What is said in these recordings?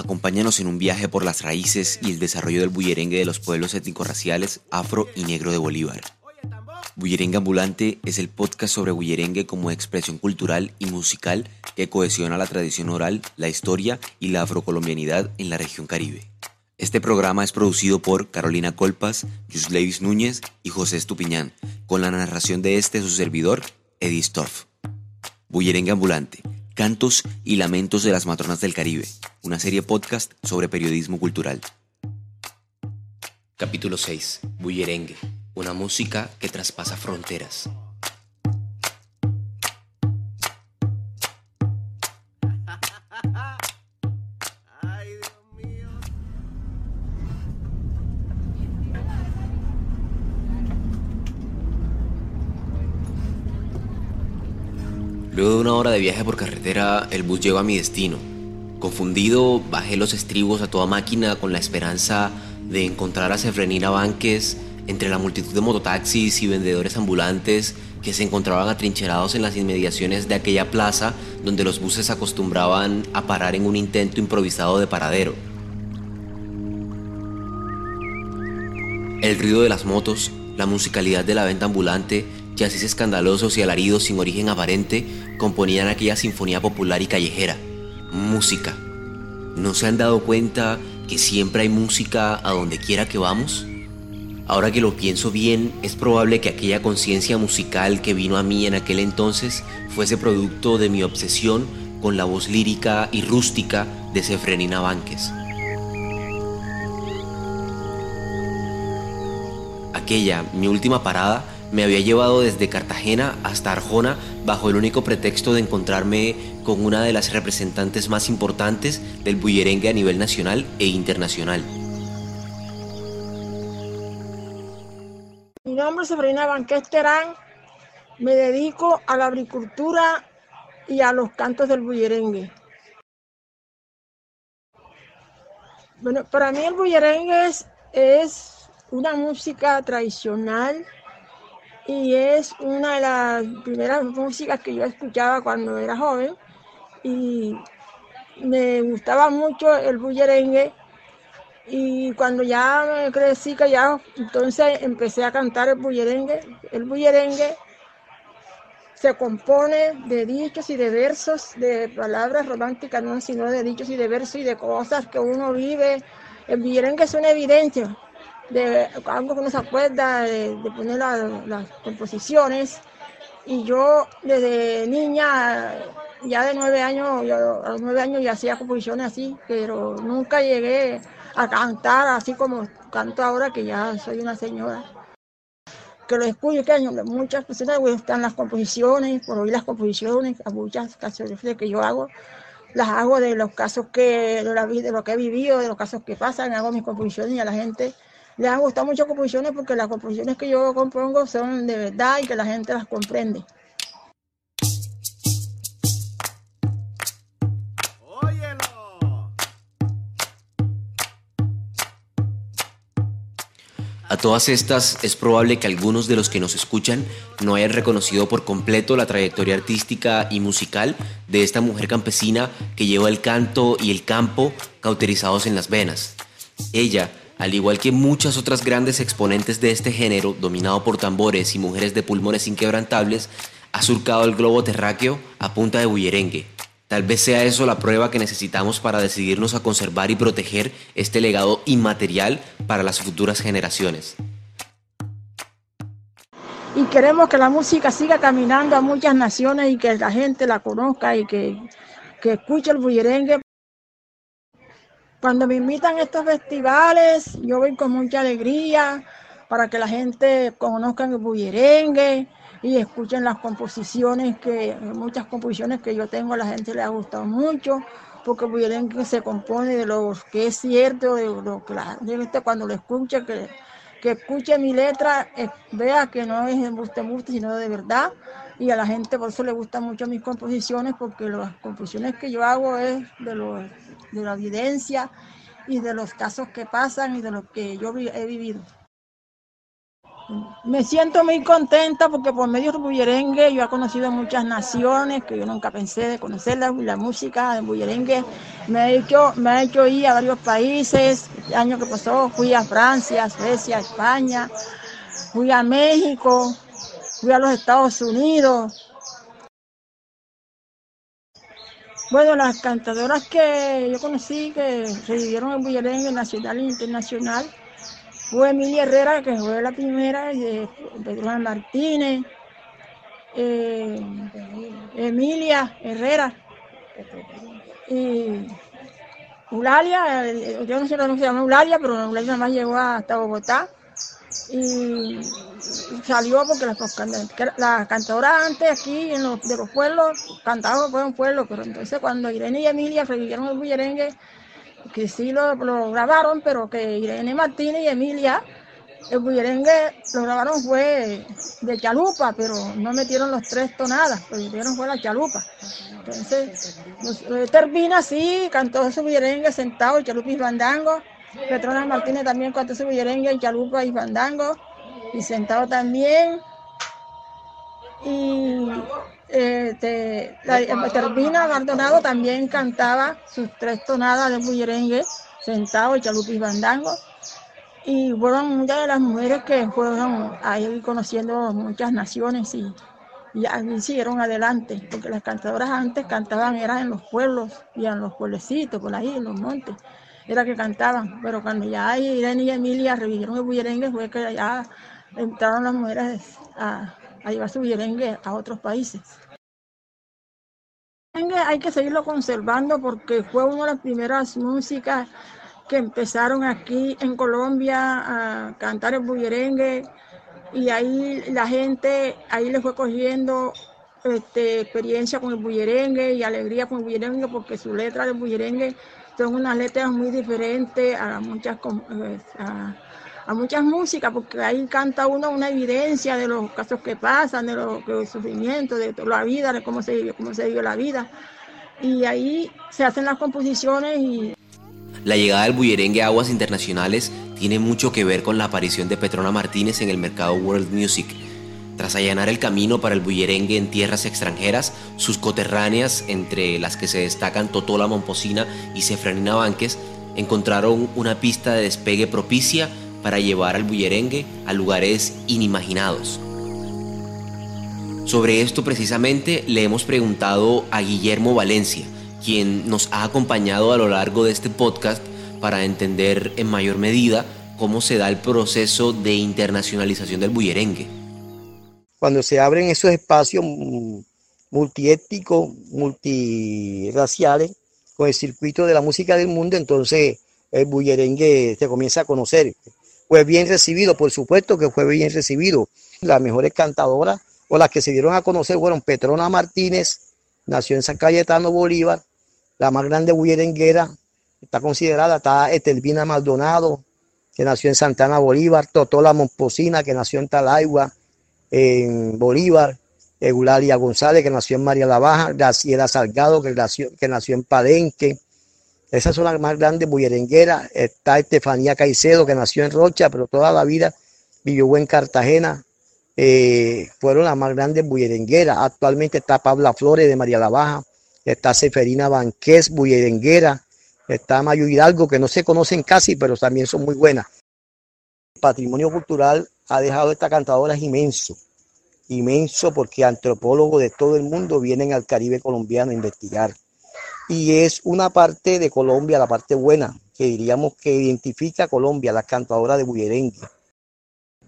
Acompáñanos en un viaje por las raíces y el desarrollo del bullerengue de los pueblos étnico-raciales afro y negro de Bolívar. Bullerengue Ambulante es el podcast sobre bullerengue como expresión cultural y musical que cohesiona la tradición oral, la historia y la afrocolombianidad en la región caribe. Este programa es producido por Carolina Colpas, Yuslevis Núñez y José Estupiñán, con la narración de este su servidor, Eddie Storff. Bullerengue Ambulante, Cantos y Lamentos de las Matronas del Caribe, una serie podcast sobre periodismo cultural. Capítulo 6. Bullerengue, una música que traspasa fronteras. De viaje por carretera, el bus llegó a mi destino. Confundido, bajé los estribos a toda máquina con la esperanza de encontrar a Sefrenina Banques entre la multitud de mototaxis y vendedores ambulantes que se encontraban atrincherados en las inmediaciones de aquella plaza donde los buses acostumbraban a parar en un intento improvisado de paradero. El ruido de las motos, la musicalidad de la venta ambulante chasis escandalosos y alaridos sin origen aparente componían aquella sinfonía popular y callejera. Música. ¿No se han dado cuenta que siempre hay música a donde quiera que vamos? Ahora que lo pienso bien, es probable que aquella conciencia musical que vino a mí en aquel entonces fuese producto de mi obsesión con la voz lírica y rústica de Sefrenina Banques. Aquella, mi última parada, me había llevado desde Cartagena hasta Arjona bajo el único pretexto de encontrarme con una de las representantes más importantes del bullerengue a nivel nacional e internacional. Mi nombre es Sabrina Banqués Terán, me dedico a la agricultura y a los cantos del bullerengue. Bueno, para mí el bullerengue es, es una música tradicional y es una de las primeras músicas que yo escuchaba cuando era joven y me gustaba mucho el bullerengue y cuando ya me crecí callado, entonces empecé a cantar el bullerengue. El bullerengue se compone de dichos y de versos, de palabras románticas, no, sino de dichos y de versos y de cosas que uno vive. El bullerengue es una evidencia de algo que no se acuerda, de, poner las composiciones. Y yo desde niña, ya de nueve años, a los nueve años ya hacía composiciones así, pero nunca llegué a cantar así como canto ahora que ya soy una señora. Que lo escucho, que muchas personas gustan las composiciones, por oír las composiciones, a muchas canciones que yo hago, las hago de los casos que, de lo que he vivido, de los casos que pasan, hago mis composiciones y a la gente le han gustado mucho composiciones porque las composiciones que yo compongo son de verdad y que la gente las comprende. A todas estas es probable que algunos de los que nos escuchan no hayan reconocido por completo la trayectoria artística y musical de esta mujer campesina que lleva el canto y el campo cauterizados en las venas. Ella al igual que muchas otras grandes exponentes de este género, dominado por tambores y mujeres de pulmones inquebrantables, ha surcado el globo terráqueo a punta de bullerengue. Tal vez sea eso la prueba que necesitamos para decidirnos a conservar y proteger este legado inmaterial para las futuras generaciones. Y queremos que la música siga caminando a muchas naciones y que la gente la conozca y que, que escuche el bullerengue. Cuando me invitan a estos festivales, yo voy con mucha alegría para que la gente conozca el bullerengue y escuchen las composiciones que, muchas composiciones que yo tengo, a la gente le ha gustado mucho, porque el bullerengue se compone de lo que es cierto, de lo que la gente cuando lo escucha, que, que escuche mi letra, eh, vea que no es de muste muste, sino de verdad. Y a la gente por eso le gustan mucho mis composiciones, porque las composiciones que yo hago es de los de la evidencia y de los casos que pasan y de lo que yo he vivido. Me siento muy contenta porque por medio del bullerengue yo he conocido muchas naciones que yo nunca pensé de conocerlas, la música del bullerengue Me he hecho, me ha hecho ir a varios países. El año que pasó fui a Francia, Suecia, España, fui a México, fui a los Estados Unidos. Bueno, las cantadoras que yo conocí que revivieron el bullerengue nacional e internacional fue Emilia Herrera, que fue la primera, y Pedro Martínez, eh, Emilia Herrera, y Eulalia, eh, yo no sé cómo se llama Eulalia, pero Eulalia más llegó hasta Bogotá y salió porque las, las cantadoras antes aquí en los, de los pueblos cantaban por un pueblo, pero entonces cuando Irene y Emilia revivieron el bullerengue, que sí lo, lo grabaron, pero que Irene Martínez y Emilia el bullerengue lo grabaron fue de chalupa, pero no metieron los tres tonadas, lo metieron fue la chalupa. Entonces, termina así, cantó su bullerengue sentado, chalupa y fandango. Petrona Martínez también cantó su bullerengue, chalupa y fandango, y sentado también. Y este, la, Termina Maldonado también cantaba sus tres tonadas de bullerengue, sentado, y fandango. Y fueron muchas de las mujeres que fueron ahí conociendo muchas naciones y, y siguieron adelante, porque las cantadoras antes cantaban, eran en los pueblos y en los pueblecitos, por ahí, en los montes, era que cantaban, pero cuando ya Irene y Emilia revivieron el bullerengue fue que ya entraron las mujeres a, a llevar su bullerengue a otros países. Hay que seguirlo conservando porque fue una de las primeras músicas que empezaron aquí en Colombia a cantar el bullerengue y ahí la gente, ahí le fue cogiendo este, experiencia con el bullerengue y alegría con el bullerengue porque sus letras del bullerengue son unas letras muy diferentes a muchas, eh, a, muchas músicas porque ahí canta uno una evidencia de los casos que pasan, de los, sufrimientos, de la vida, de cómo se vive, cómo se vive la vida. Y ahí se hacen las composiciones y la llegada del bullerengue a aguas internacionales tiene mucho que ver con la aparición de Petrona Martínez en el mercado World Music. Tras allanar el camino para el bullerengue en tierras extranjeras, sus coterráneas, entre las que se destacan Totola Momposina y Cefranina Banques, encontraron una pista de despegue propicia para llevar al bullerengue a lugares inimaginados. Sobre esto precisamente le hemos preguntado a Guillermo Valencia, quien nos ha acompañado a lo largo de este podcast para entender en mayor medida cómo se da el proceso de internacionalización del bullerengue. Cuando se abren esos espacios multiétnicos, multiraciales, con el circuito de la música del mundo, entonces el bullerengue se comienza a conocer. Fue bien recibido, por supuesto que fue bien recibido. Las mejores cantadoras o las que se dieron a conocer fueron Petrona Martínez, nació en San Cayetano Bolívar, la más grande bullerenguera está considerada, está Etelvina Maldonado, que nació en Santana, Bolívar, Totola Momposina, que nació en Talaigua, en Bolívar, Eulalia González, que nació en María la Baja, Graciela Salgado, que nació, que nació en Palenque. Esas son las más grandes bullerengueras. Está Estefanía Caicedo, que nació en Rocha, pero toda la vida vivió en Cartagena. Eh, fueron las más grandes bullerengueras. Actualmente está Pabla Flores de María la Baja, está Seferina Banqués, Bullerenguera, está Mayo Hidalgo, que no se conocen casi, pero también son muy buenas. El patrimonio cultural ha dejado esta cantadora es inmenso, inmenso porque antropólogos de todo el mundo vienen al Caribe colombiano a investigar. Y es una parte de Colombia, la parte buena, que diríamos que identifica a Colombia, la cantadora de bullerengue.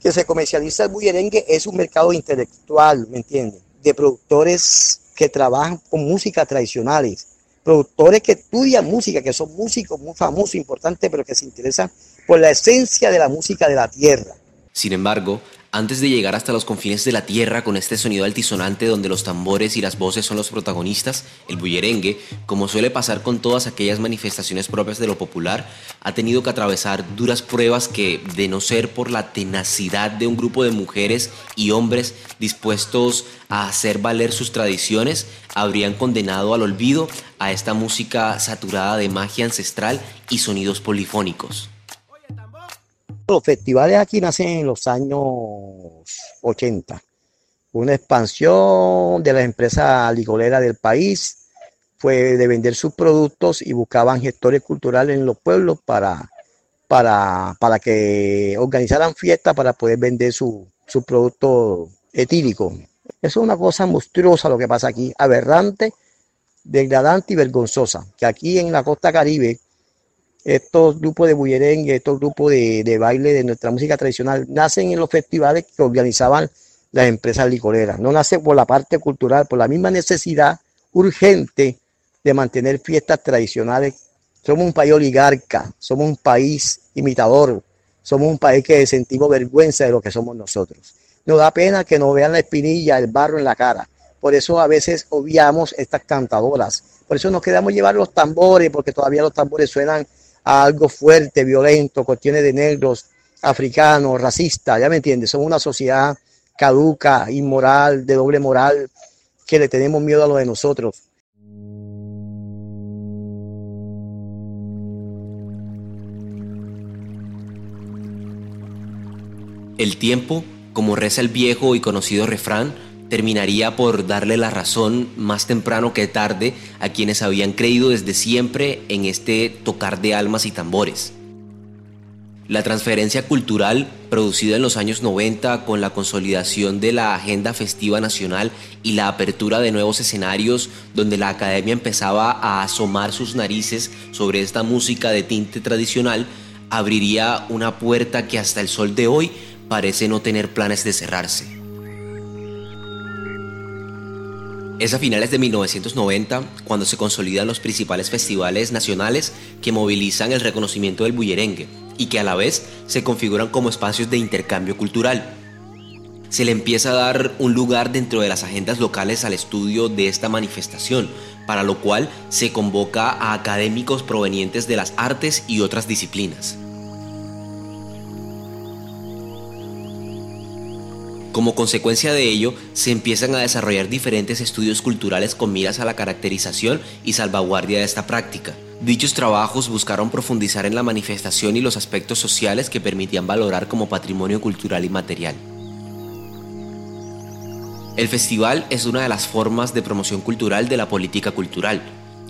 Que se comercializa el bullerengue es un mercado intelectual, ¿me entienden? De productores que trabajan con música tradicionales, productores que estudian música, que son músicos muy famosos, importantes, pero que se interesan por la esencia de la música de la tierra. Sin embargo, antes de llegar hasta los confines de la tierra con este sonido altisonante donde los tambores y las voces son los protagonistas, el bullerengue, como suele pasar con todas aquellas manifestaciones propias de lo popular, ha tenido que atravesar duras pruebas que, de no ser por la tenacidad de un grupo de mujeres y hombres dispuestos a hacer valer sus tradiciones, habrían condenado al olvido a esta música saturada de magia ancestral y sonidos polifónicos. Los festivales aquí nacen en los años 80. Una expansión de las empresas licoleras del país. fue de vender sus productos y buscaban gestores culturales en los pueblos para, para, para que organizaran fiestas para poder vender su, su producto etílico. Eso es una cosa monstruosa lo que pasa aquí, aberrante, degradante y vergonzosa, que aquí en la costa caribe estos grupos de bullerengue, estos grupos de, baile de nuestra música tradicional, nacen en los festivales que organizaban las empresas licoreras. No nace por la parte cultural, por la misma necesidad urgente de mantener fiestas tradicionales. Somos un país oligarca, somos un país imitador, somos un país que sentimos vergüenza de lo que somos nosotros. Nos da pena que nos vean la espinilla, el barro en la cara. Por eso a veces obviamos estas cantadoras. Por eso nos quedamos llevar los tambores, porque todavía los tambores suenan a algo fuerte, violento, cuestiones de negros, africanos, racistas, ¿ya me entiendes? Somos una sociedad caduca, inmoral, de doble moral, que le tenemos miedo a lo de nosotros. El tiempo, como reza el viejo y conocido refrán, terminaría por darle la razón más temprano que tarde a quienes habían creído desde siempre en este tocar de almas y tambores. La transferencia cultural producida en los años 90 con la consolidación de la agenda festiva nacional y la apertura de nuevos escenarios donde la academia empezaba a asomar sus narices sobre esta música de tinte tradicional, abriría una puerta que hasta el sol de hoy parece no tener planes de cerrarse. Es a finales de 1990 cuando se consolidan los principales festivales nacionales que movilizan el reconocimiento del bullerengue y que a la vez se configuran como espacios de intercambio cultural. Se le empieza a dar un lugar dentro de las agendas locales al estudio de esta manifestación, para lo cual se convoca a académicos provenientes de las artes y otras disciplinas. Como consecuencia de ello, se empiezan a desarrollar diferentes estudios culturales con miras a la caracterización y salvaguardia de esta práctica. Dichos trabajos buscaron profundizar en la manifestación y los aspectos sociales que permitían valorar como patrimonio cultural y material. El festival es una de las formas de promoción cultural de la política cultural,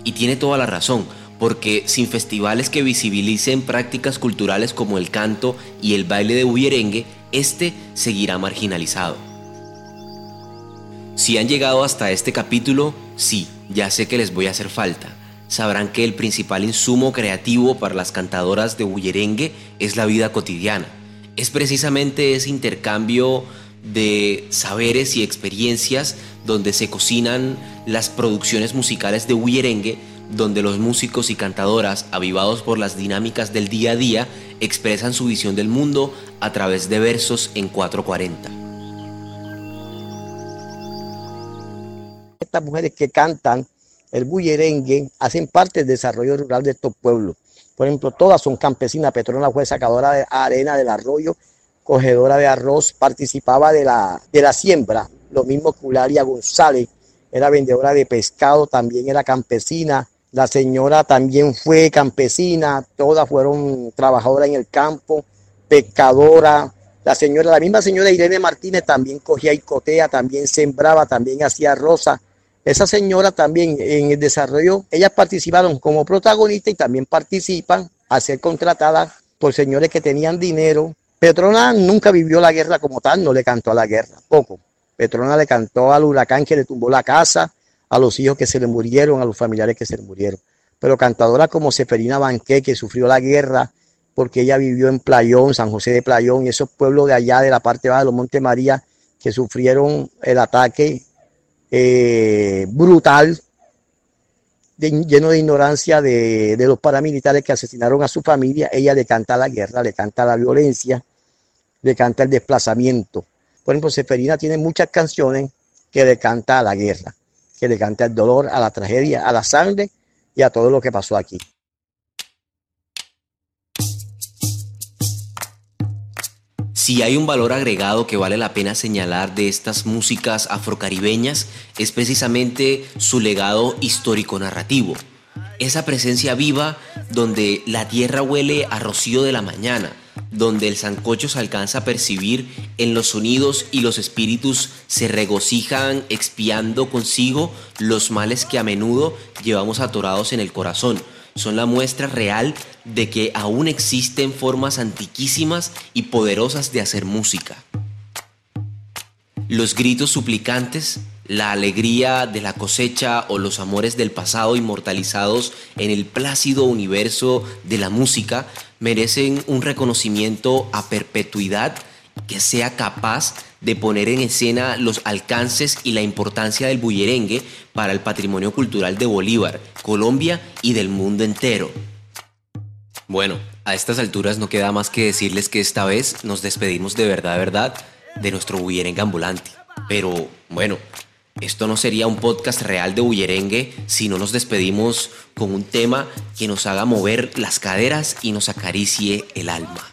y tiene toda la razón, porque sin festivales que visibilicen prácticas culturales como el canto y el baile de bullerengue, este seguirá marginalizado. Si han llegado hasta este capítulo, sí, ya sé que les voy a hacer falta. Sabrán que el principal insumo creativo para las cantadoras de bullerengue es la vida cotidiana. Es precisamente ese intercambio de saberes y experiencias donde se cocinan las producciones musicales de bullerengue donde los músicos y cantadoras, avivados por las dinámicas del día a día, expresan su visión del mundo a través de versos en 440. Estas mujeres que cantan el bullerengue hacen parte del desarrollo rural de estos pueblos. Por ejemplo, todas son campesinas. Petrona fue sacadora de arena del arroyo, cogedora de arroz, participaba de la, de la siembra. Lo mismo que González, era vendedora de pescado, también era campesina, la señora también fue campesina, todas fueron trabajadoras en el campo, pescadora. La señora, la misma señora Irene Martínez también cogía icotea, también sembraba, también hacía rosa. Esa señora también en el desarrollo, ellas participaron como protagonistas y también participan a ser contratadas por señores que tenían dinero. Petrona nunca vivió la guerra como tal, no le cantó a la guerra, poco. Petrona le cantó al huracán que le tumbó la casa, a los hijos que se le murieron, a los familiares que se le murieron. Pero cantadora como Seferina Banqué, que sufrió la guerra porque ella vivió en Playón, San José de Playón, y esos pueblos de allá, de la parte baja de los Montes María, que sufrieron el ataque eh, brutal, lleno de ignorancia de, de, los paramilitares que asesinaron a su familia, ella le canta la guerra, le canta la violencia, le canta el desplazamiento. Por ejemplo, Seferina tiene muchas canciones que le canta la guerra que le cante al dolor, a la tragedia, a la sangre y a todo lo que pasó aquí. Si hay un valor agregado que vale la pena señalar de estas músicas afrocaribeñas es precisamente su legado histórico-narrativo. Esa presencia viva donde la tierra huele a rocío de la mañana, donde el sancocho se alcanza a percibir en los sonidos y los espíritus se regocijan expiando consigo los males que a menudo llevamos atorados en el corazón. Son la muestra real de que aún existen formas antiquísimas y poderosas de hacer música. Los gritos suplicantes, la alegría de la cosecha o los amores del pasado inmortalizados en el plácido universo de la música merecen un reconocimiento a perpetuidad que sea capaz de poner en escena los alcances y la importancia del bullerengue para el patrimonio cultural de Bolívar, Colombia y del mundo entero. Bueno, a estas alturas no queda más que decirles que esta vez nos despedimos de verdad, de verdad, de nuestro bullerengue ambulante. Pero bueno, esto no sería un podcast real de bullerengue si no nos despedimos con un tema que nos haga mover las caderas y nos acaricie el alma.